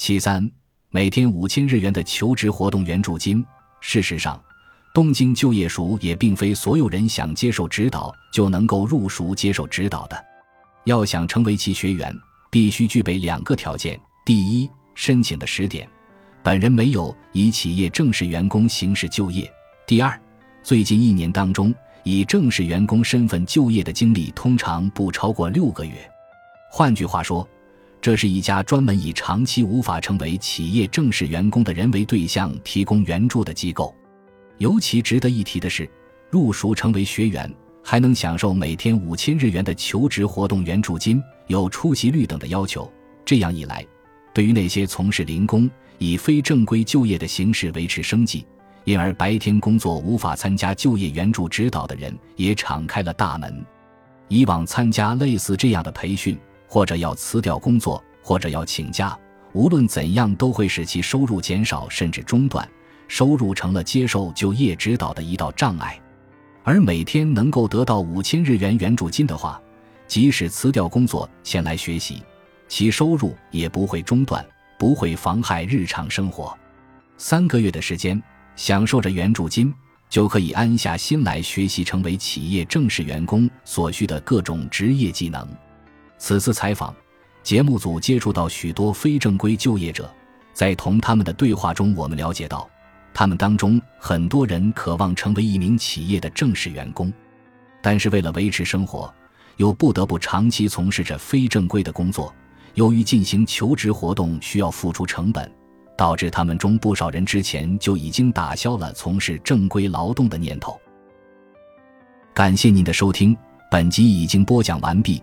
其三，每天五千日元的求职活动援助金。事实上，东京就业署也并非所有人想接受指导就能够入署接受指导的。要想成为其学员，必须具备两个条件：第一，申请的时点，本人没有以企业正式员工形式就业；第二，最近一年当中以正式员工身份就业的经历通常不超过六个月。换句话说，这是一家专门以长期无法成为企业正式员工的人为对象提供援助的机构。尤其值得一提的是，入塾成为学员还能享受每天五千日元的求职活动援助金，有出席率等的要求。这样一来，对于那些从事零工、以非正规就业的形式维持生计，因而白天工作无法参加就业援助指导的人，也敞开了大门。以往参加类似这样的培训。或者要辞掉工作，或者要请假，无论怎样都会使其收入减少甚至中断，收入成了接受就业指导的一道障碍。而每天能够得到五千日元援助金的话，即使辞掉工作前来学习，其收入也不会中断，不会妨害日常生活。三个月的时间，享受着援助金，就可以安下心来学习成为企业正式员工所需的各种职业技能。此次采访，节目组接触到许多非正规就业者，在同他们的对话中，我们了解到，他们当中很多人渴望成为一名企业的正式员工，但是为了维持生活，又不得不长期从事着非正规的工作。由于进行求职活动需要付出成本，导致他们中不少人之前就已经打消了从事正规劳动的念头。感谢您的收听，本集已经播讲完毕。